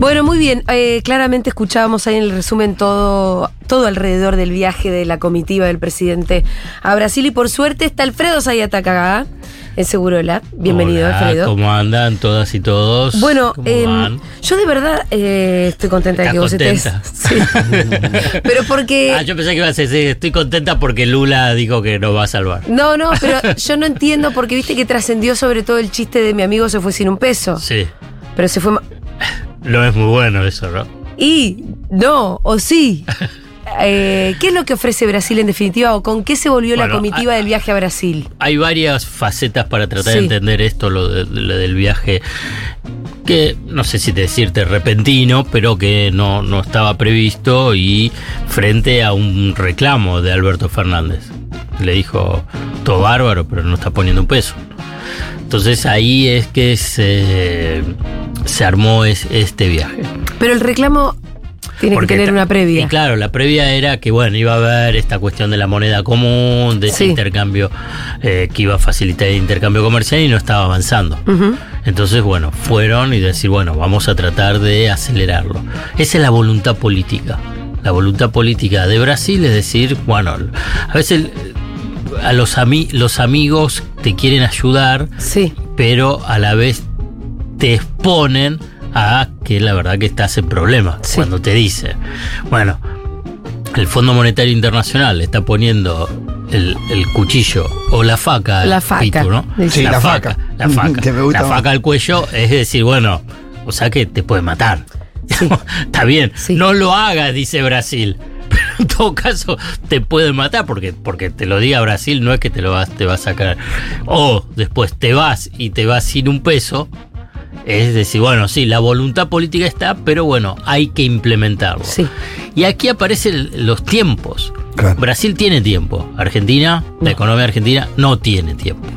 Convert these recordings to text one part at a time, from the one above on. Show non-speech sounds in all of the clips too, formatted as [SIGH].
Bueno, muy bien. Eh, claramente escuchábamos ahí en el resumen todo, todo alrededor del viaje de la comitiva del presidente a Brasil y por suerte está Alfredo Sayatacagá en Segurola. Bienvenido, Hola, Alfredo. ¿Cómo andan todas y todos? Bueno, ¿Cómo em, yo de verdad eh, estoy contenta de ¿Estás que vos contenta? estés. [LAUGHS] Sí. [LAUGHS] Pero porque. Ah, yo pensé que ibas a decir, estoy contenta porque Lula dijo que nos va a salvar. No, no, pero [LAUGHS] yo no entiendo porque viste que trascendió sobre todo el chiste de mi amigo se fue sin un peso. Sí, Pero se fue. No es muy bueno eso, ¿no? Y no, o sí. [LAUGHS] Eh, ¿Qué es lo que ofrece Brasil en definitiva o con qué se volvió la comitiva del viaje a Brasil? Hay varias facetas para tratar de entender esto, lo, de- lo del viaje, que no sé si decirte repentino, pero que no, no estaba previsto y frente a un reclamo de Alberto Fernández. Le dijo, todo bárbaro, pero no está poniendo un peso. Entonces ahí es que se, se armó es- este viaje. Pero el reclamo tiene Porque que tener una previa. Y claro, la previa era que bueno, iba a haber esta cuestión de la moneda común, de ese Sí. intercambio eh, que iba a facilitar el intercambio comercial y no estaba avanzando. Entonces, bueno, fueron y decir, bueno, vamos a tratar de acelerarlo. Esa es la voluntad política. La voluntad política de Brasil es decir, bueno, a veces eh, a los, ami- los amigos te quieren ayudar, Sí. pero a la vez te exponen a que la verdad que estás en problemas Sí. cuando te dice, bueno, el Fondo Monetario Internacional le está poniendo el, el cuchillo o la faca al La faca. pitu, ¿no? Sí, la faca. La faca. [LAUGHS] La faca al cuello es decir, bueno, o sea que te puede matar. [LAUGHS] Está bien, Sí. no lo hagas, dice Brasil. En todo caso te puede matar porque, porque te lo diga Brasil no es que te lo vas, te va a sacar. O después te vas y te vas sin un peso. Es decir, bueno, sí, la voluntad política está, pero bueno, hay que implementarlo. Sí. Y aquí aparecen los tiempos. Claro. Brasil tiene tiempo. Argentina, la No. economía argentina, no tiene tiempo.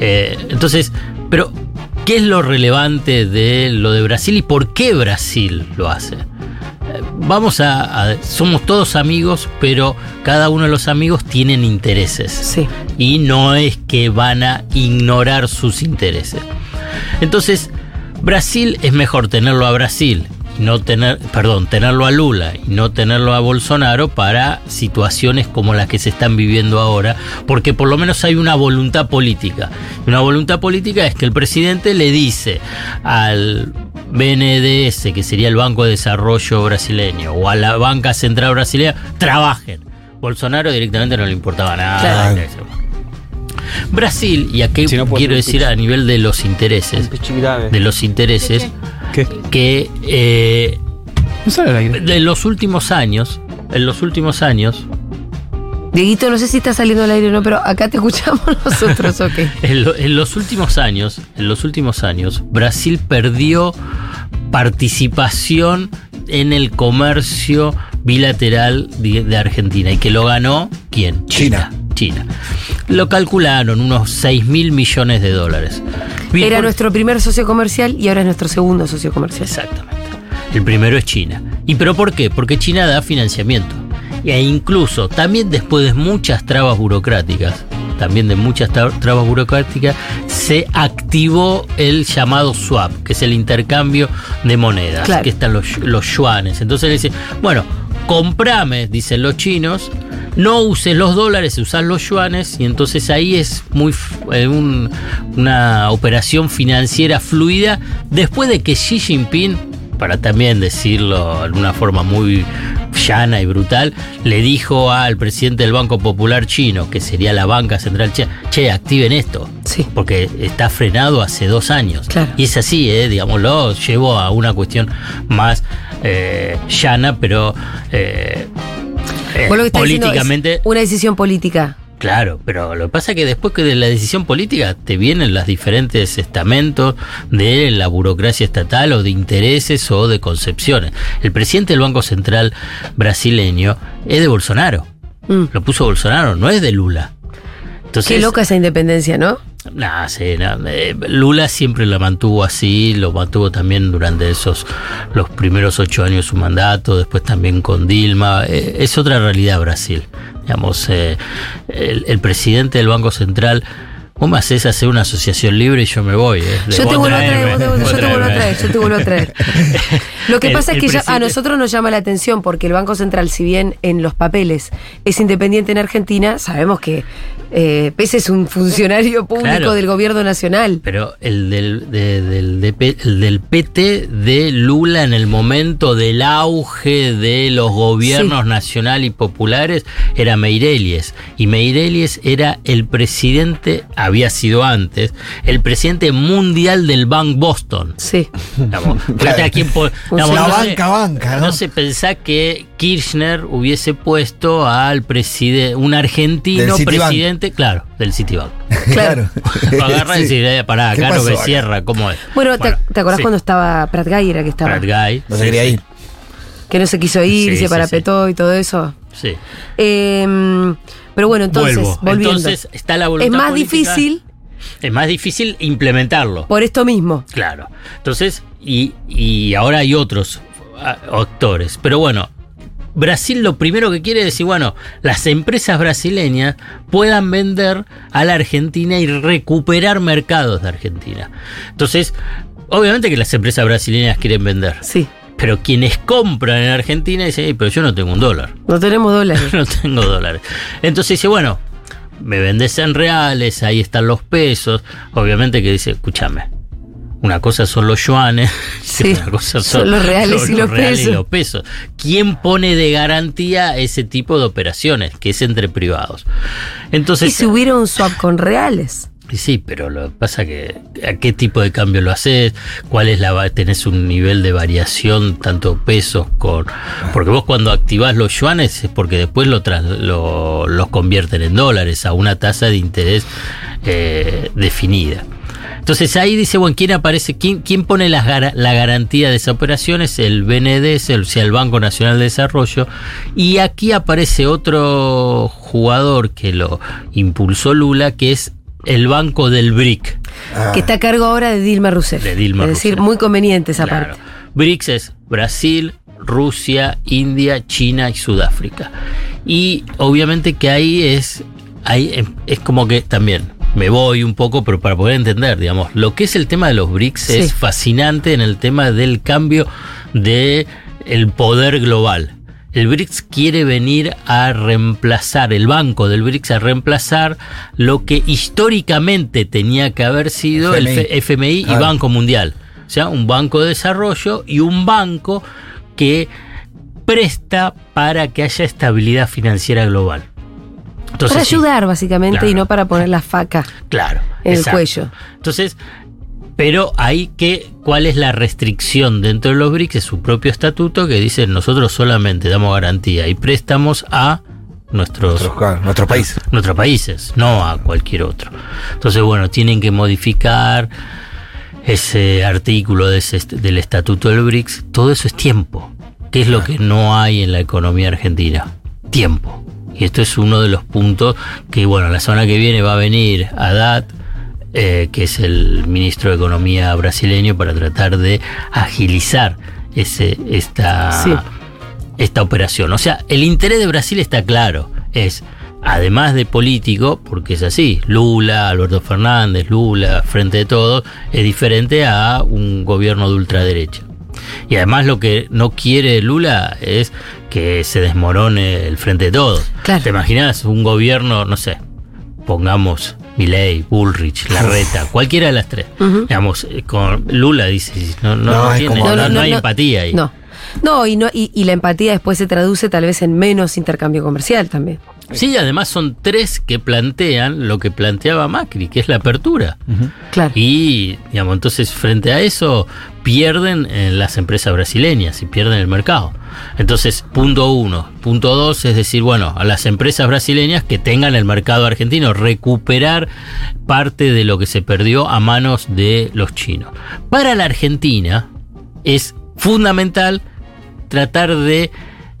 Eh, entonces, pero, ¿qué es lo relevante de lo de Brasil y por qué Brasil lo hace? Vamos a, a- Somos todos amigos, pero cada uno de los amigos tienen intereses Sí. y no es que van a ignorar sus intereses. Entonces, Brasil es mejor tenerlo a Brasil y no tener, perdón, tenerlo a Lula y no tenerlo a Bolsonaro para situaciones como las que se están viviendo ahora, porque por lo menos hay una voluntad política. Y una voluntad política es que el presidente le dice al BNDES, que sería el Banco de Desarrollo brasileño, o a la Banca Central brasileña, trabajen. Bolsonaro directamente no le importaba nada. Claro. Brasil, y aquí Si no, puede quiero decir a nivel de los intereses, de los intereses, ¿Qué? que eh, de los últimos años, en los últimos años, Dieguito, no sé si está saliendo al aire o no, pero acá te escuchamos [LAUGHS] nosotros, ok. [LAUGHS] en, lo- en los últimos años, en los últimos años, Brasil perdió participación en el comercio bilateral de, de Argentina y que lo ganó quién? China. China. Lo calcularon unos 6 mil millones de dólares. Bien Era por- nuestro primer socio comercial y ahora es nuestro segundo socio comercial. Exactamente. El primero es China. ¿Y pero por qué? Porque China da financiamiento. E incluso, también después de muchas trabas burocráticas, también de muchas tra- trabas burocráticas, se activó el llamado swap, que es el intercambio de monedas, Claro. que están los, los yuanes. Entonces le dice, bueno, comprame, dicen los chinos, no uses los dólares, usas los yuanes, y entonces ahí es muy eh, un- una operación financiera fluida después de que Xi Jinping, para también decirlo de una forma muy llana y brutal, le dijo al presidente del Banco Popular chino, que sería la banca central china, che, activen esto. Sí. Porque está frenado hace dos años. Claro. Y es así, eh, digámoslo, llevo a una cuestión más eh, llana, pero eh, eh, es políticamente. una decisión política. Claro, pero lo que pasa es que después que de la decisión política te vienen los diferentes estamentos de la burocracia estatal o de intereses o de concepciones. El presidente del Banco Central brasileño es de Bolsonaro. Mm. Lo puso Bolsonaro, no es de Lula. Entonces, Qué loca esa independencia, ¿no? Nah, sí, nah, eh, Lula siempre la mantuvo así, lo mantuvo también durante esos los primeros ocho años de su mandato, después también con Dilma. Eh, es otra realidad Brasil. Digamos, eh, el, el presidente del Banco Central Vos me haces hacer una asociación libre y yo me voy. ¿eh? yo te vuelvo a traer, yo te vuelvo a traer, yo te vuelvo a traer. [LAUGHS] Lo que pasa es que a nosotros nos llama la atención porque el Banco Central, si bien en los papeles es independiente en Argentina, sabemos que eh, Pese es un funcionario público del gobierno nacional. Pero el del, del, del, PT de Lula en el momento del auge de los gobiernos nacional y populares era Meirelles. Y Meirelles era el presidente, había sido antes, el presidente mundial del Bank Boston. Sí. [LAUGHS] la banca, banca. ¿no? se pensá que Kirchner hubiese puesto al presidente, un argentino presidente, claro, del Citibank. [LAUGHS] Claro. Agarra y dice, eh, pará, acá no me cierra, ¿cómo es? Bueno, ¿te, acordás cuando estaba Prat Guy? Era que estaba. Prat Guy. No se quería ir. Que no se quiso ir, se parapetó y todo eso. Sí. Eh, pero bueno, entonces, volviendo. Entonces está la voluntad Es más difícil. Es más difícil implementarlo. Por esto mismo. Claro. Entonces, y, y ahora hay otros actores. Pero bueno, Brasil lo primero que quiere es decir, bueno, las empresas brasileñas puedan vender a la Argentina y recuperar mercados de Argentina. Entonces, obviamente que las empresas brasileñas quieren vender. Sí. Pero quienes compran en Argentina dicen, pero yo no tengo un dólar. No tenemos dólares. [LAUGHS] no tengo dólares. Entonces dice, bueno, me vendes en reales, ahí están los pesos. Obviamente que dice, escúchame, una cosa son los yuanes, [LAUGHS] otra cosa son, los reales, y, los pesos. ¿Quién pone de garantía ese tipo de operaciones, que es entre privados? Entonces, y si hubiera un swap con reales. Sí, pero lo que pasa que a qué tipo de cambio lo haces, cuál es la tenés un nivel de variación tanto pesos con porque vos cuando activás los yuanes es porque después lo, los convierten en dólares a una tasa de interés eh, definida. Entonces ahí dice, bueno, ¿quién aparece? ¿Quién, quién pone la, la, garantía de esa operación? Es el BND, o sea, el Banco Nacional de Desarrollo. Y aquí aparece otro jugador que lo impulsó Lula, que es el Banco del BRIC. Que está a cargo ahora de Dilma Rousseff. De Dilma es decir, muy conveniente esa parte. BRICS es Brasil, Rusia, India, China y Sudáfrica. Y obviamente que ahí es, ahí es como que también me voy un poco, pero para poder entender, digamos, lo que es el tema de los BRICS es fascinante en el tema del cambio de el poder global. El BRICS quiere venir a reemplazar, el banco del BRICS a reemplazar lo que históricamente tenía que haber sido el FMI y Banco Mundial. O sea, un banco de desarrollo y un banco que presta para que haya estabilidad financiera global. Para ayudar, básicamente, y no para poner la faca claro, en el cuello. Entonces, pero hay que, ¿cuál es la restricción dentro de los BRICS? Es su propio estatuto que dice nosotros solamente damos garantía y préstamos a nuestros, nuestros países. Nuestros países, no a cualquier otro. Entonces, bueno, tienen que modificar ese artículo de del estatuto del BRICS. Todo eso es tiempo. ¿Qué es lo que no hay en la economía argentina? Tiempo. Y esto es uno de los puntos que, bueno, la semana que viene va a venir Haddad, eh, que es el ministro de Economía brasileño, para tratar de agilizar ese, esta, esta operación. O sea, el interés de Brasil está claro, es además de político, porque es así, Lula, Alberto Fernández, Lula, frente de todos, es diferente a un gobierno de ultraderecha. Y además lo que no quiere Lula es que se desmorone el frente de todos. ¿Te imaginas un gobierno, no sé, pongamos Milley, Bullrich, Larreta, cualquiera de las tres? Digamos, eh, con Lula dice, no, no, hay empatía ahí. No. No, y, no y la empatía después se traduce tal vez en menos intercambio comercial también. Sí, además son tres que plantean lo que planteaba Macri, que es la apertura. Claro. Y, digamos, entonces frente a eso pierden las empresas brasileñas y pierden el mercado. Entonces, punto uno. Punto dos es decir, bueno, a las empresas brasileñas que tengan el mercado argentino, recuperar parte de lo que se perdió a manos de los chinos. Para la Argentina es fundamental tratar de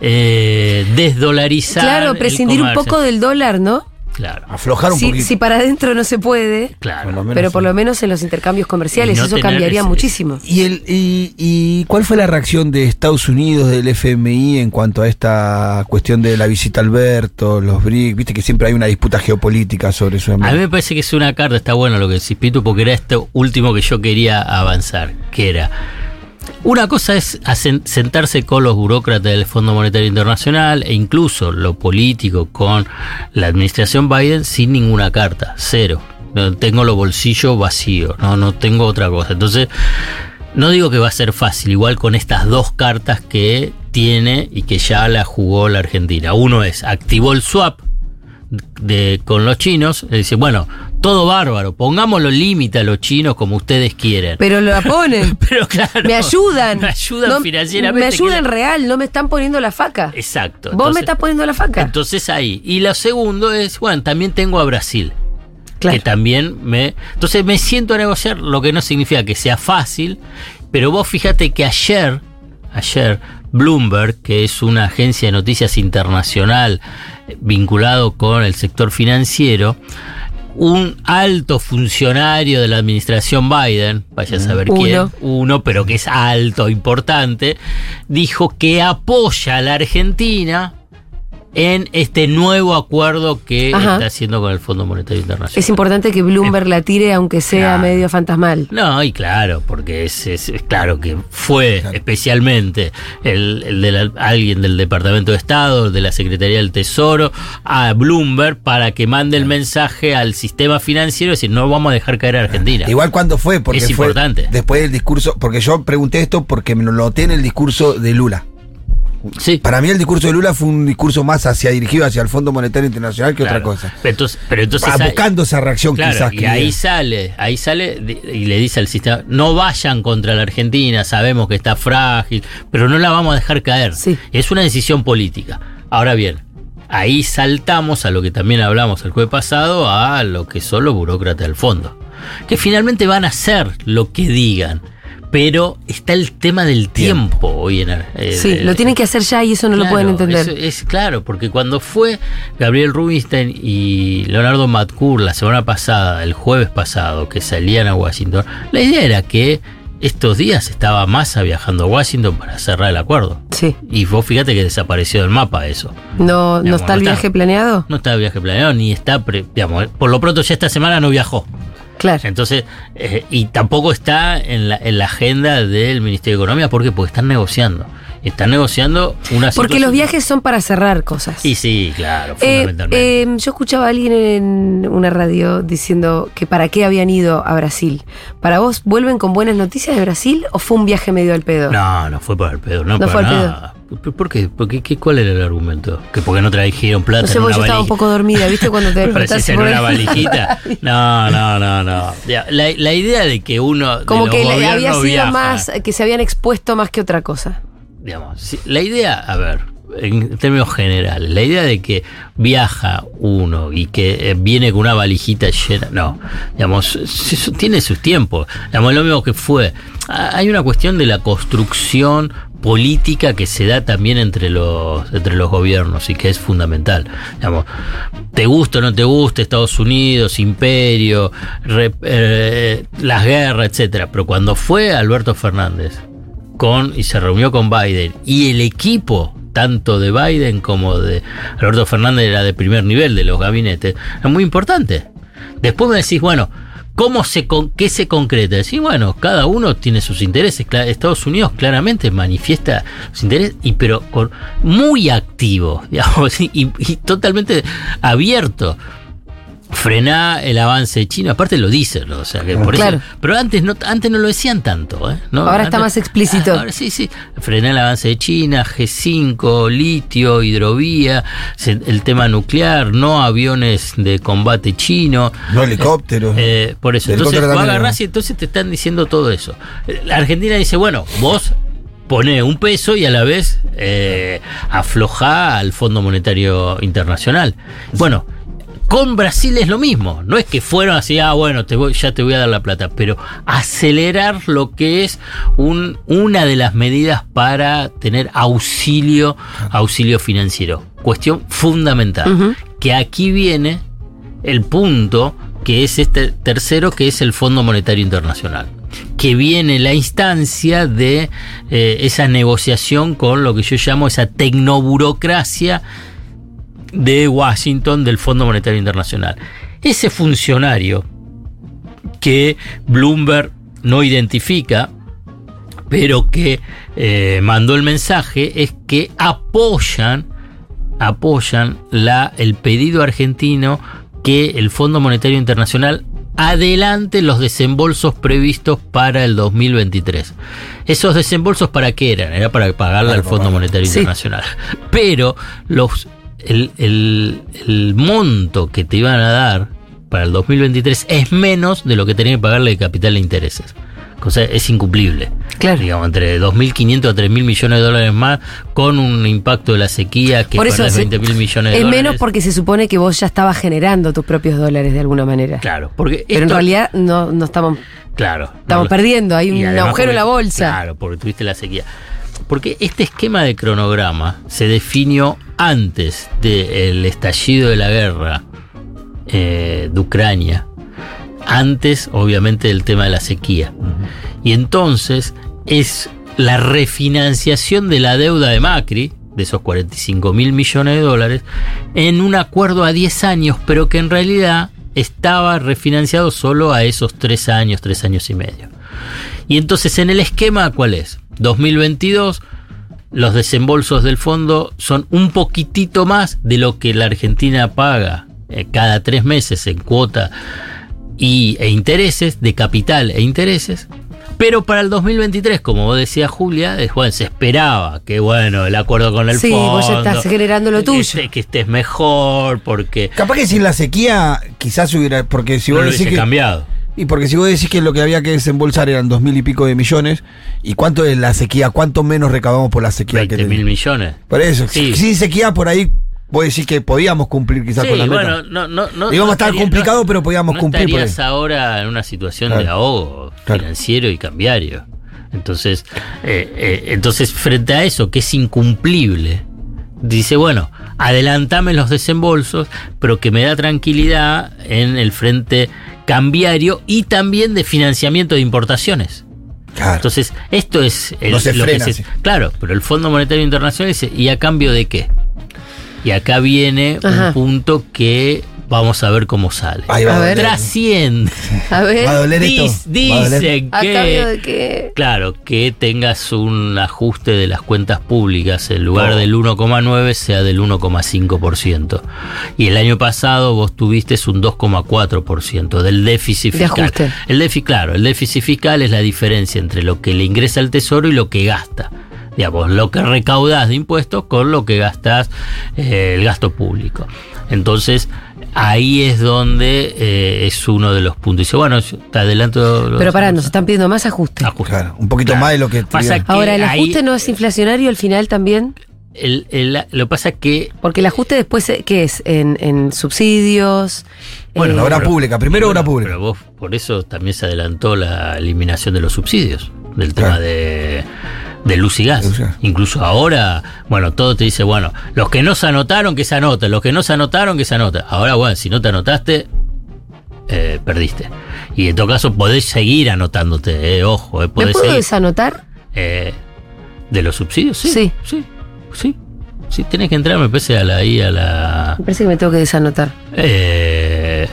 eh, desdolarizar. Claro, prescindir un poco del dólar, ¿no? Claro. Aflojar un poquito. Si para adentro no se puede, claro. pero por lo menos en los intercambios comerciales, eso cambiaría muchísimo. ¿Y, el, y, cuál fue la reacción de Estados Unidos, del FMI, en cuanto a esta cuestión de la visita a Alberto, los BRIC? Viste que siempre hay una disputa geopolítica sobre eso. A mí me parece que es una carta, está bueno lo que decís, Pitu, porque era esto último que yo quería avanzar, que era una cosa es sentarse con los burócratas del Fondo Monetario Internacional e incluso lo político con la administración Biden sin ninguna carta, cero. No tengo los bolsillos vacíos, no, no tengo otra cosa. Entonces, no digo que va a ser fácil, igual con estas dos cartas que tiene y que ya la jugó la Argentina. Uno es activó el swap, de, con los chinos, dice, bueno, todo bárbaro, pongamos los límites a los chinos como ustedes quieren. Pero lo [LAUGHS] ponen. Pero claro. Me ayudan. Me ayudan financieramente. Me ayudan real, no me están poniendo la faca. Exacto. Vos me estás poniendo la faca. Entonces ahí. Y lo segundo es, bueno, también tengo a Brasil. Que también me. Entonces me siento a negociar, lo que no significa que sea fácil, pero vos fíjate que ayer, ayer, Bloomberg, que es una agencia de noticias internacional vinculado con el sector financiero, un alto funcionario de la administración Biden, vaya a saber quién, uno, pero que es alto, importante, dijo que apoya a la Argentina en este nuevo acuerdo que está haciendo con el Fondo Monetario Internacional. Es importante que Bloomberg la tire aunque sea medio fantasmal. No, y claro, porque es, claro que fue especialmente el, de alguien del Departamento de Estado, de la Secretaría del Tesoro, a Bloomberg para que mande el mensaje al sistema financiero y decir, no vamos a dejar caer a Argentina. Igual cuando fue, porque es importante. Después del discurso, porque yo pregunté esto porque me lo noté en el discurso de Lula. Para mí el discurso de Lula fue un discurso más hacia dirigido hacia el Fondo Monetario Internacional que otra cosa. Pero entonces, pero buscando esa reacción quizás. Y ahí sale, ahí sale y le dice al sistema, no vayan contra la Argentina, sabemos que está frágil, pero no la vamos a dejar caer. Es una decisión política. Ahora bien, ahí saltamos a lo que también hablamos el jueves pasado, a lo que son los burócratas del fondo. Que finalmente van a hacer lo que digan pero está el tema del tiempo hoy en eh, Sí, lo tienen que hacer ya y eso no lo pueden entender. Es, claro, porque cuando fue Gabriel Rubinstein y Leonardo Matcour la semana pasada, el jueves pasado, que salían a Washington, la idea era que estos días estaba Massa viajando a Washington para cerrar el acuerdo. Sí. Y vos fíjate que desapareció del mapa eso. ¿No, ¿no está el viaje planeado? No está el viaje planeado, ni está, digamos, por lo pronto ya esta semana no viajó. Claro. Entonces, eh, y tampoco está en la, en la agenda del Ministerio de Economía, ¿por qué? Porque están negociando. Están negociando una Porque los viajes son para cerrar cosas. Y sí, claro, eh, fundamentalmente. Eh, yo escuchaba a alguien en una radio diciendo que para qué habían ido a Brasil. ¿Para vos vuelven con buenas noticias de Brasil o fue un viaje medio al pedo? No, no fue para el pedo, no, fue nada. ¿Por qué? ¿Por qué? ¿Cuál era el argumento? ¿Que porque no trajeron plata? No sé, en yo estaba un poco dormida, ¿viste? Cuando te [LAUGHS] despertaste. en una [LAUGHS] valijita. No, no, no, no. La, la idea de que uno. Como que había sido más. que se habían expuesto más que otra cosa digamos, la idea, a ver, en términos generales, la idea de que viaja uno y que eh, viene con una valijita llena, no, digamos, tiene sus tiempos, digamos, lo mismo que fue. Hay una cuestión de la construcción política que se da también entre los, entre los gobiernos y que es fundamental. Digamos, te gusta o no te gusta Estados Unidos, imperio, eh, las guerras, etcétera. Pero cuando fue Alberto Fernández con y se reunió con Biden y el equipo tanto de Biden como de Alberto Fernández era de primer nivel de los gabinetes, es muy importante. Después me decís, bueno, ¿cómo se qué se concreta? Decís, bueno, cada uno tiene sus intereses. Estados Unidos claramente manifiesta sus intereses, y pero con, muy activo, [LAUGHS] digamos, y, y totalmente abierto frená el avance de China. Aparte lo dicen, o sea que por eso. Pero antes no, antes no lo decían tanto, ¿eh? Ahora está más explícito. Ahora sí, sí. Frená el avance de China, G5, litio, hidrovía, el tema nuclear, no aviones de combate chino. No helicópteros. Eh, por eso. Entonces vos agarrás y entonces te están diciendo todo eso. La Argentina dice, bueno, vos pone un peso y a la vez eh, afloja al Fondo Monetario Internacional. Bueno, con Brasil es lo mismo. No es que fueron así, ah, bueno, te voy, ya te voy a dar la plata, pero acelerar lo que es un, una de las medidas para tener auxilio, auxilio financiero. Cuestión fundamental. Que aquí viene el punto que es este tercero, que es el Fondo Monetario Internacional, que viene la instancia de eh, esa negociación con lo que yo llamo esa tecnoburocracia de Washington del Fondo Monetario Internacional. Ese funcionario que Bloomberg no identifica, pero que eh, mandó el mensaje, es que apoyan, apoyan la, el pedido argentino que el Fondo Monetario Internacional adelante los desembolsos previstos para el 2023. ¿Esos desembolsos para qué eran? Era para pagarle al Fondo Monetario Internacional. Pero los, el, el, monto que te iban a dar para el 2023 es menos de lo que tenía que pagarle de capital de intereses cosa es incumplible. Claro. Digamos, entre 2.500 a 3.000 millones de dólares más, con un impacto de la sequía que Por eso 20.000 millones de es dólares. Es menos porque se supone que vos ya estabas generando tus propios dólares de alguna manera. Claro, porque. Pero en realidad no, no estamos. Claro. Estamos perdiendo, hay un agujero en la bolsa. Claro, porque tuviste la sequía. Porque este esquema de cronograma se definió antes del estallido de la guerra eh, de Ucrania antes obviamente del tema de la sequía. Y entonces es la refinanciación de la deuda de Macri, de esos 45 mil millones de dólares, en un acuerdo a 10 años, pero que en realidad estaba refinanciado solo a esos 3 años, 3 años y medio. Y entonces en el esquema, ¿cuál es? 2022, los desembolsos del fondo son un poquitito más de lo que la Argentina paga eh, cada tres meses en cuota y, e intereses, de capital e intereses. Pero para el 2023, como vos decías, Julia, bueno, se esperaba que, bueno, el acuerdo con el sí, fondo... Sí, vos estás generando lo tuyo. Que, estés mejor, porque... Capaz que sin la sequía quizás hubiera... Porque si vos decís que, cambiado. Y porque si vos decís que lo que había que desembolsar eran dos mil y pico de millones, ¿y cuánto es la sequía? ¿Cuánto menos recaudamos por la sequía? 20 mil millones. Por eso, sí. sin sequía por ahí Puede decir que podíamos cumplir quizás con la meta. Bueno, no, no, no, Íbamos a estar complicado, pero podíamos cumplir. Estarías ahora en una situación de ahogo financiero y cambiario. Entonces, eh, eh, entonces, frente a eso, que es incumplible, dice, bueno, adelantame los desembolsos, pero que me da tranquilidad en el frente cambiario y también de financiamiento de importaciones. Claro. Entonces, esto es el, lo que se, Claro, pero el Fondo Monetario Internacional dice, ¿y a cambio de qué? Y acá viene un punto que vamos a ver cómo sale. a ver. Trasciende. A ver. Va a doler Dicen que, claro, que tengas un ajuste de las cuentas públicas, en lugar oh. del 1,9 sea del 1,5%. Y el año pasado vos tuviste un 2,4% del déficit fiscal. El déficit, claro, el déficit fiscal es la diferencia entre lo que le ingresa al tesoro y lo que gasta digamos, lo que recaudas de impuestos con lo que gastas eh, el gasto público. Entonces, ahí es donde eh, es uno de los puntos. Dice, bueno, te adelanto. Pero pará, nos están pidiendo más ajuste. un poquito más de lo que. Pasa Ahora, ¿el ajuste no es inflacionario al final también? El, el, lo pasa que. Porque el ajuste después, eh, ¿qué es? En, subsidios. Bueno, la obra pública, primero obra pública. Pero vos, por eso también se adelantó la eliminación de los subsidios, del tema de de luz y gas. Incluso ahora, bueno, todo te dice, bueno, los que no se anotaron, que se anoten, los que no se anotaron, que se anoten. Ahora, bueno, si no te anotaste, eh, perdiste. Y en todo caso podés seguir anotándote, eh, ojo. Eh, podés ¿Me puedo desanotar? Eh, ¿De los subsidios? Sí. Sí. Sí. Sí. sí tenés que entrar, me parece, a la, ahí a la... Me parece que me tengo que desanotar. Eh,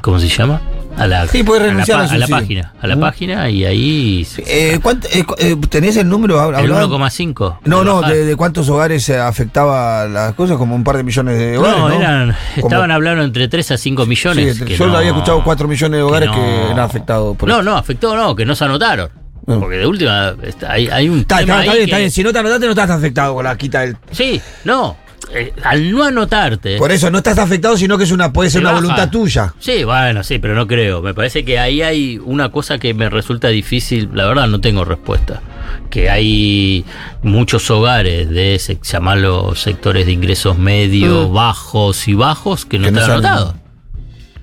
¿Cómo se llama? A la, sí, puedes renunciar a la, página. A la página y ahí. Eh, eh, eh, ¿Tenés el número? El 1,5. No, no, de, cuántos hogares afectaba las cosas, como un par de millones de hogares. No, eran, estaban hablando entre 3 a 5 millones. yo lo había escuchado 4 millones de hogares que, eran afectados. Por no, no, afectó, no, que no se anotaron. Porque de última hay, hay un. Está, está, bien, está bien. Si no te anotaste, no estás afectado con la quita del. Sí, no. Eh, al no anotarte. Por eso no estás afectado, sino que es una puede ser una voluntad tuya. Sí, bueno, sí, pero no creo. Me parece que ahí hay una cosa que me resulta difícil. La verdad, no tengo respuesta. Que hay muchos hogares de ese, llamarlo sectores de ingresos medios, mm. bajos y bajos que no están anotados.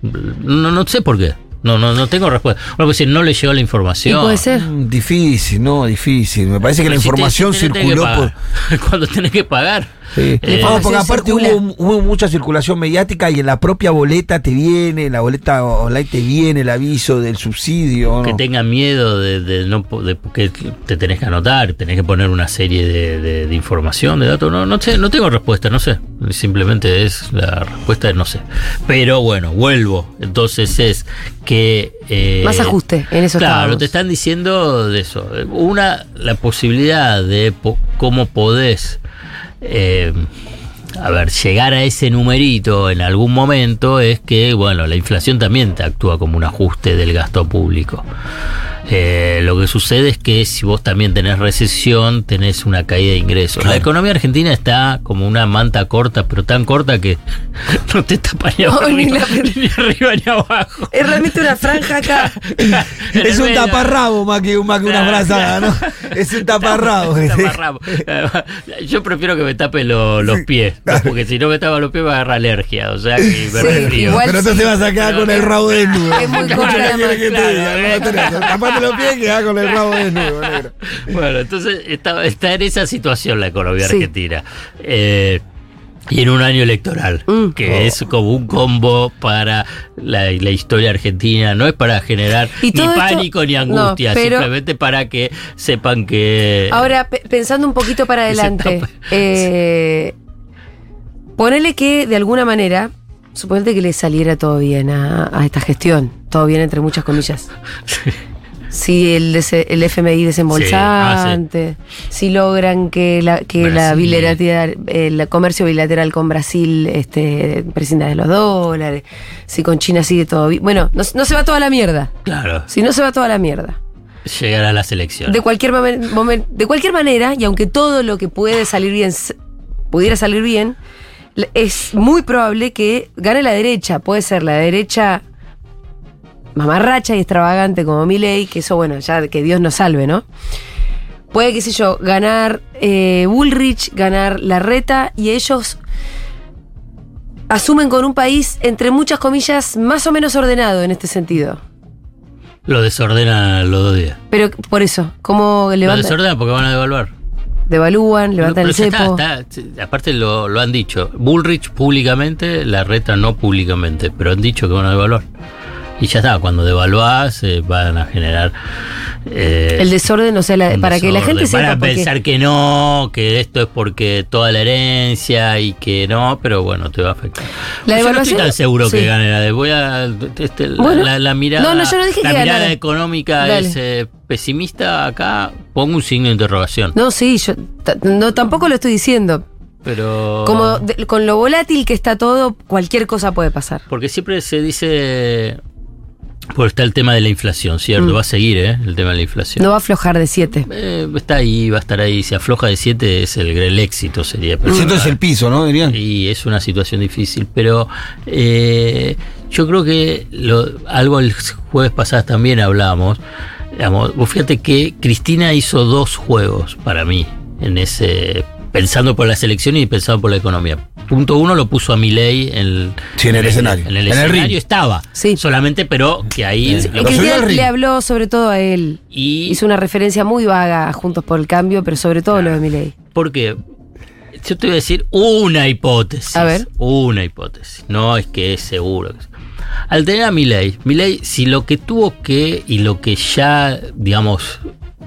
No, no sé por qué. No, no, no tengo respuesta. Bueno, pues si no le llegó la información. puede ser? Mm, difícil, no, difícil. Me parece que la información circuló por. [LAUGHS] Cuando tenés que pagar. Sí. Eh, porque aparte hubo, mucha circulación mediática y en la propia boleta te viene, en la boleta online te viene el aviso del subsidio. Que tengan miedo de, no de que te tenés que anotar, tenés que poner una serie de, información, de datos. No, no sé, no tengo respuesta, no sé. Simplemente es la respuesta de no sé. Pero bueno, vuelvo. Entonces es que. Eh, Más ajuste en eso. Claro, te están diciendo de eso. Una, la posibilidad de cómo podés eh, a ver, llegar a ese numerito en algún momento es que, bueno, la inflación también actúa como un ajuste del gasto público. Eh, lo que sucede es que si vos también tenés recesión, tenés una caída de ingresos. La economía argentina está como una manta corta, pero tan corta que [LAUGHS] no te tapa ni, [LAUGHS] arriba, ni, abajo. Es realmente una franja acá. [LAUGHS] es un taparrabo más que, más que una brazada, ¿no? Es un taparrabo. Yo prefiero que me tape los pies, porque si no me tapa los pies me agarra alergia, o sea que me sí, Pero entonces te vas a quedar con el rabo desnudo. Es muy los pies que con el rabo desnudo, negro. Bueno, entonces está, está, en esa situación la economía argentina. Eh, y en un año electoral, mm. que oh. es como un combo para la, historia argentina, no es para generar ni pánico ni angustia, simplemente para que sepan que... Ahora, pensando un poquito para adelante, eh, ponele que de alguna manera, suponete que le saliera todo bien a, a esta gestión, todo bien entre muchas comillas. [LAUGHS] Sí. Si el, el FMI desembolsante, si logran que la, que la bilateral, el comercio bilateral con Brasil este, prescinda de los dólares, si con China sigue todo bien. Bueno, no, se va toda la mierda. Claro. Si no se va toda la mierda. Llegar a la selección. De cualquier, de cualquier manera, y aunque todo lo que puede salir bien pudiera salir bien, es muy probable que gane la derecha. Puede ser la derecha mamarracha y extravagante como Milei, que eso, bueno, ya que Dios nos salve, ¿no? Puede, qué sé yo, ganar eh, Bullrich, ganar la reta y ellos asumen con un país, entre muchas comillas, más o menos ordenado en este sentido. Lo desordena los dos días. Pero por eso, ¿cómo levantan? Lo desordena porque van a devaluar. Devalúan, levantan el cepo. aparte lo, lo han dicho. Bullrich públicamente, la reta no públicamente, pero han dicho que van a devaluar y ya está, cuando devaluás eh, van a generar... Eh, el desorden, o sea, para que la gente sepa... Van a pensar que no, que esto es porque toda la herencia y que no, pero bueno, te va a afectar. La devaluación, yo no estoy tan seguro que gane la de... Voy a... Este, la, mirada, no, no, yo no dije la mirada económica es eh, pesimista acá, pongo un signo de interrogación. No, sí, yo no, tampoco lo estoy diciendo, pero. Como con lo volátil que está todo, cualquier cosa puede pasar. Porque siempre se dice. Pues está el tema de la inflación, ¿cierto? Mm. Va a seguir, ¿eh? El tema de la inflación. No va a aflojar de 7. Eh, está ahí, va a estar ahí. Si afloja de 7 es el, éxito, sería. El 7 es el piso, ¿no? Dirían. Y es una situación difícil. Pero eh, yo creo que algo el jueves pasado también hablamos. Digamos, fíjate que Cristina hizo dos juegos para mí en ese pensando por la selección y pensando por la economía. Punto uno lo puso a Milei en, sí, en el, escenario. En el, escenario estaba. Sí. Solamente, pero que ahí. le habló sobre todo a él. Y hizo una referencia muy vaga a Juntos por el Cambio, pero sobre todo lo de Milei. Porque yo te voy a decir una hipótesis. A ver. Una hipótesis. No es que es seguro. Al tener a Milei, Milei, si lo que tuvo que y lo que ya, digamos,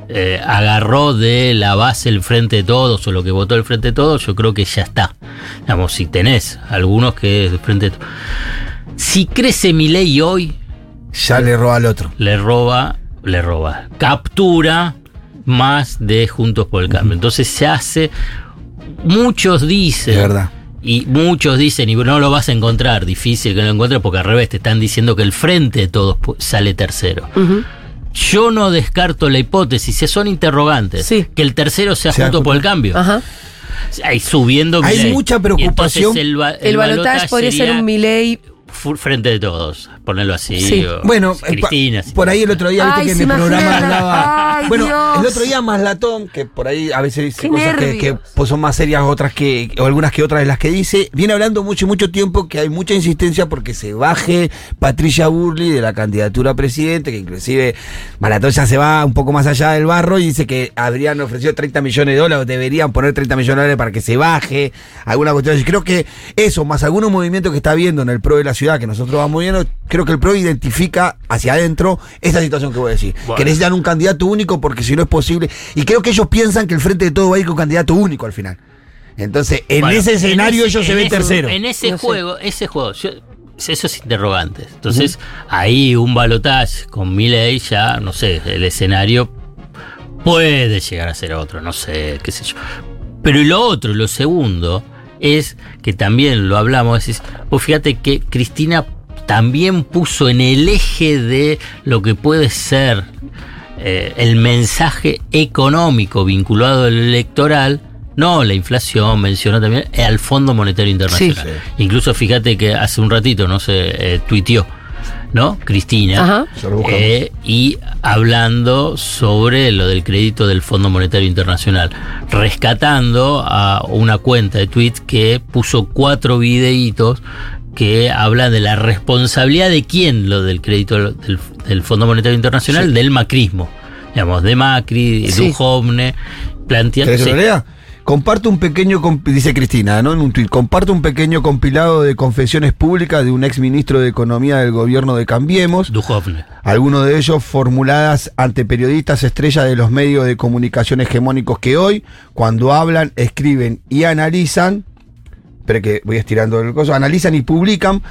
eh, agarró de la base el Frente de Todos o lo que votó el Frente de Todos, yo creo que ya está. Digamos, si tenés algunos que es el Frente de Todos. Si crece mi ley hoy. Ya le roba al otro. Le roba, le roba. Captura más de Juntos por el Cambio. Entonces se hace. Muchos dicen. verdad. Y muchos dicen, y no lo vas a encontrar, difícil que lo encuentres, porque al revés, te están diciendo que el frente de todos sale tercero. Yo no descarto la hipótesis, si son interrogantes, que el tercero sea, junto por el cambio. Ajá. Hay subiendo Hay mucha preocupación. el, el, balotaje podría ser un Milei frente de todos. Ponerlo así. bueno, eh, Cristina. por ahí el otro día, viste que en el programa hablaba. bueno, el otro día más latón, que por ahí a veces dice cosas que, pues, son más serias otras que, o algunas que otras de las que dice, viene hablando mucho, mucho tiempo que hay mucha insistencia porque se baje Patricia Burley de la candidatura a presidente, que inclusive Maratón ya se va un poco más allá del barro y dice que habrían ofrecido 30 millones de dólares, deberían poner 30 millones de dólares para que se baje, alguna cuestión. Y creo que eso, más algunos movimientos que está viendo en el PRO de la ciudad, que nosotros vamos viendo, creo que el PRO identifica hacia adentro esta situación que voy a decir. Que necesitan un candidato único porque si no es posible. Y creo que ellos piensan que el frente de todo va a ir con candidato único al final. Entonces, en ese escenario ellos se ven tercero. En ese juego, ese juego, esos interrogantes. Entonces, ahí un balotaje con Milley ya, no sé, el escenario puede llegar a ser otro, no sé, qué sé yo. Pero lo otro, lo segundo, es que también lo hablamos, es, pues fíjate que Cristina también puso en el eje de lo que puede ser eh, el mensaje económico vinculado al electoral, no, la inflación mencionó también al Fondo Monetario Internacional. Incluso fíjate que hace un ratito, no se eh, tuiteó, ¿no? Cristina. Eh, y hablando sobre lo del crédito del Fondo Monetario Internacional. Rescatando a una cuenta de tweets que puso cuatro videitos que habla de la responsabilidad de quién lo del crédito del, Fondo Monetario Internacional, del macrismo. Digamos, de Macri, de Duhovne, planteando. Comparto un pequeño, dice Cristina, ¿no? En un tuit, comparto un pequeño compilado de confesiones públicas de un ex ministro de Economía del gobierno de Cambiemos. Duhovne. Algunos de ellos formuladas ante periodistas estrellas de los medios de comunicación hegemónicos que hoy, cuando hablan, escriben y analizan, pero que voy estirando el coso, analizan y publican.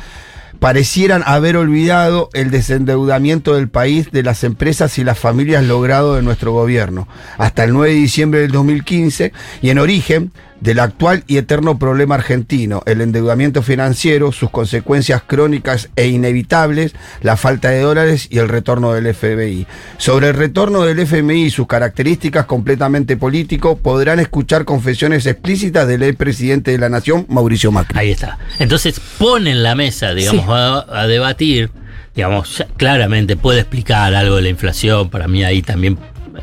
Parecieran haber olvidado el desendeudamiento del país, de las empresas y las familias logrado de nuestro gobierno, hasta el 9 de diciembre del 2015, y en origen del actual y eterno problema argentino, el endeudamiento financiero, sus consecuencias crónicas e inevitables, la falta de dólares y el retorno del FMI. Sobre el retorno del FMI y sus características completamente político, podrán escuchar confesiones explícitas del presidente de la Nación, Mauricio Macri. Ahí está. Entonces ponen la mesa, digamos, a, debatir digamos, claramente puede explicar algo de la inflación, para mí ahí también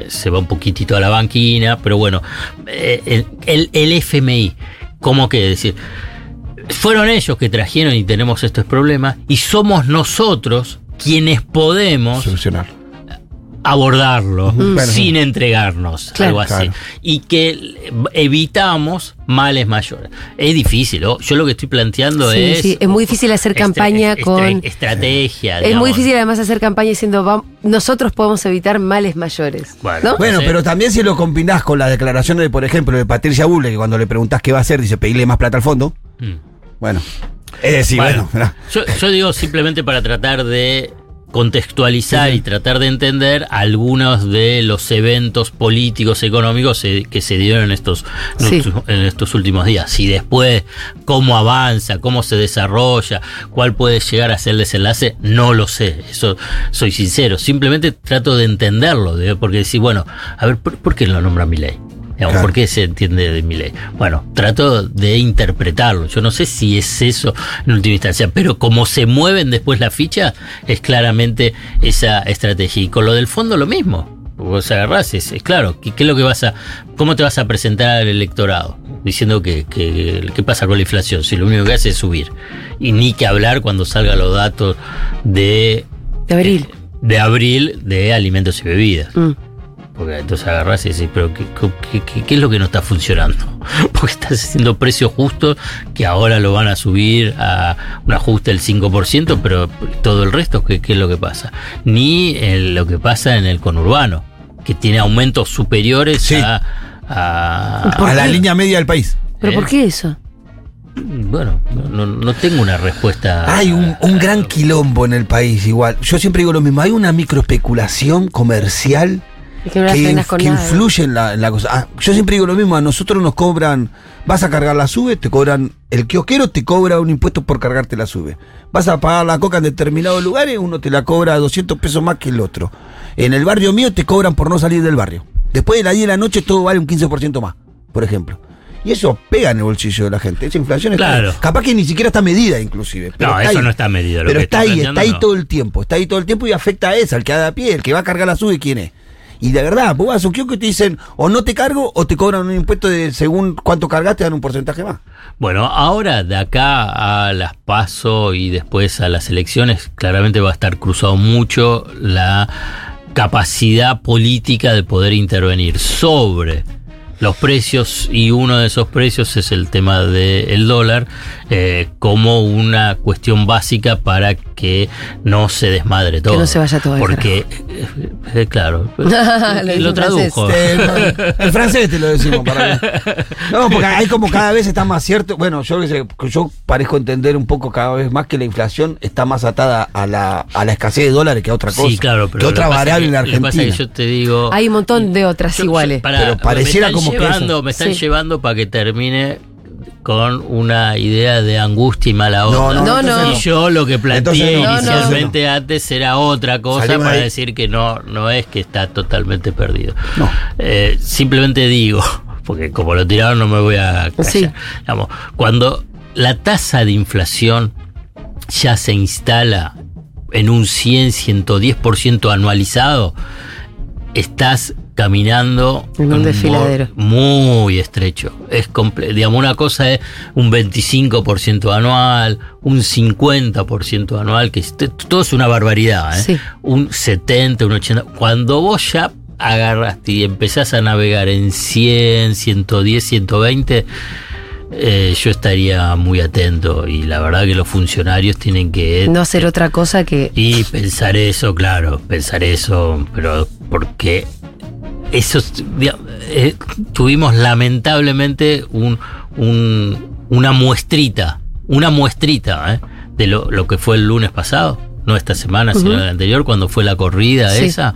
se va un poquitito a la banquina, pero bueno, eh, el, el, FMI, ¿cómo que decir? Fueron ellos que trajeron y tenemos estos problemas y somos nosotros quienes podemos solucionar abordarlo sin entregarnos, algo así. Y que evitamos males mayores. Es difícil, yo lo que estoy planteando es... Sí, es muy difícil hacer campaña con... Estrategia. Es muy difícil además hacer campaña diciendo, nosotros podemos evitar males mayores. Bueno, pero también si lo combinás con las declaraciones de, por ejemplo, de Patricia Bulle, que cuando le preguntás qué va a hacer, dice pedirle más plata al fondo. Mm. Bueno. Es bueno, yo digo simplemente para tratar de contextualizar y tratar de entender algunos de los eventos políticos, económicos que se dieron en estos, en estos últimos días. Y después, cómo avanza, cómo se desarrolla, cuál puede llegar a ser el desenlace, no lo sé. Eso soy sincero. Simplemente trato de entenderlo, porque decir, bueno, a ver, ¿por, por qué lo nombra mi ley? ¿Por qué se entiende de mi ley? Bueno, trato de interpretarlo. Yo no sé si es eso en última instancia, pero como se mueven después la ficha, es claramente esa estrategia. Y con lo del fondo lo mismo. Vos agarrás, es, es claro, ¿qué, es lo que vas a, cómo te vas a presentar al electorado? Diciendo que, qué pasa con la inflación, si lo único que hace es subir. Y ni que hablar cuando salgan los datos de... De abril. De, abril de alimentos y bebidas. Mm. Porque entonces agarras y decís, pero ¿qué, es lo que no está funcionando? [LAUGHS] Porque estás haciendo precios justos que ahora lo van a subir a un ajuste del 5%, pero todo el resto, ¿qué, es lo que pasa? Ni lo que pasa en el conurbano, que tiene aumentos superiores a, a, la línea media del país. ¿Pero por qué eso? Bueno, no, tengo una respuesta. Hay un, un, gran quilombo en el país, igual. Yo siempre digo lo mismo. Hay una microespeculación comercial que, influye en la, cosa. Ah, yo siempre digo lo mismo, a nosotros nos cobran, vas a cargar la sube, te cobran, el kiosquero te cobra un impuesto por cargarte la sube. Vas a pagar la coca en determinados lugares, uno te la cobra 200 pesos más que el otro. En el barrio mío te cobran por no salir del barrio. Después de las 10 de la noche todo vale un 15% más, por ejemplo. Y eso pega en el bolsillo de la gente. Esa inflación claro. capaz que ni siquiera está medida, inclusive. no, eso no está medido. pero está ahí, está ahí todo el tiempo. Está ahí todo el tiempo y afecta a esa, al que da a pie, el que va a cargar la sube, ¿quién es? Y de verdad, vos vas a un que te dicen o no te cargo o te cobran un impuesto de según cuánto cargaste, dan un porcentaje más. Bueno, ahora de acá a las PASO y después a las elecciones, claramente va a estar cruzado mucho la capacidad política de poder intervenir sobre los precios y uno de esos precios es el tema del dólar eh, como una cuestión básica para que no se desmadre todo. Que no se vaya todo. Porque, eh, eh, claro, [LAUGHS] lo, tradujo. [LAUGHS] El, francés te lo decimos para No, porque hay como cada vez está más cierto. Bueno, yo, yo parezco entender un poco cada vez más que la inflación está más atada a la, a la escasez de dólares que a otra cosa. Sí, claro, pero. Que otra variable en Argentina. que yo te digo. Hay un montón de otras iguales. pero pareciera como me están llevando para que termine con una idea de angustia y mala onda. No, no, Y yo lo que planteé inicialmente antes era otra cosa para decir que no, no es que está totalmente perdido. Eh, simplemente digo, [LAUGHS] porque como lo tiraron no me voy a callar. cuando la tasa de inflación ya se instala en un 100, 110% anualizado, estás caminando en un desfiladero muy estrecho. Es digamos una cosa es un 25% anual, un 50% anual, que todo es una barbaridad, ¿eh? Un 70, un 80. Cuando vos ya agarraste y empezás a navegar en 100, 110, 120 yo estaría muy atento y la verdad que los funcionarios tienen que... No hacer otra cosa que... Y pensar eso, claro, pensar eso, pero porque eso eh, tuvimos lamentablemente un, una muestrita, una muestrita ¿eh? de lo, lo, que fue el lunes pasado, no esta semana, sino el anterior, cuando fue la corrida esa,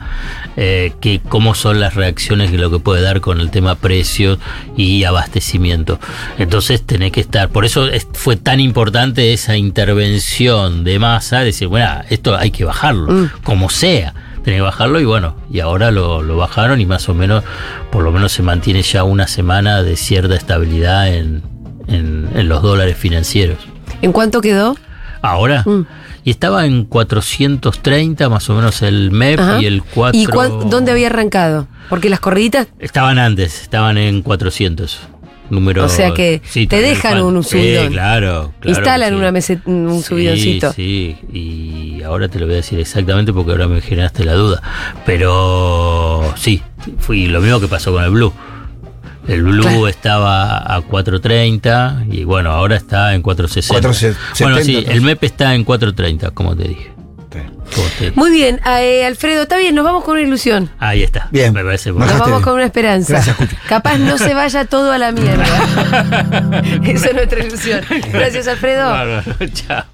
eh, que cómo son las reacciones que lo que puede dar con el tema precios y abastecimiento. Entonces tenés que estar, por eso fue tan importante esa intervención de masa, decir, bueno, esto hay que bajarlo, mm. como sea tenía que bajarlo y bueno, y ahora lo, bajaron y más o menos, por lo menos se mantiene ya una semana de cierta estabilidad en, los dólares financieros. ¿En cuánto quedó? Ahora. Mm. Y estaba en 430 más o menos el MEP y el 4... ¿Y dónde había arrancado? Porque las corriditas... Estaban antes, estaban en 400 número. O sea que te dejan un, subidón. Sí, claro, Instalan una un subidoncito. Sí, y ahora te lo voy a decir exactamente porque ahora me generaste la duda. Pero sí, fui lo mismo que pasó con el Blue. El Blue estaba a 4.30 y bueno, ahora está en 4.60. Bueno, sí, el MEP está en 4.30, como te dije. Muy bien, eh, Alfredo, está bien, nos vamos con una ilusión. Ahí está. Bien. Me parece Nos vamos con una esperanza. [LAUGHS] Capaz no se vaya todo a la mierda. [LAUGHS] Esa es nuestra ilusión. Gracias, Alfredo. [LAUGHS] chao.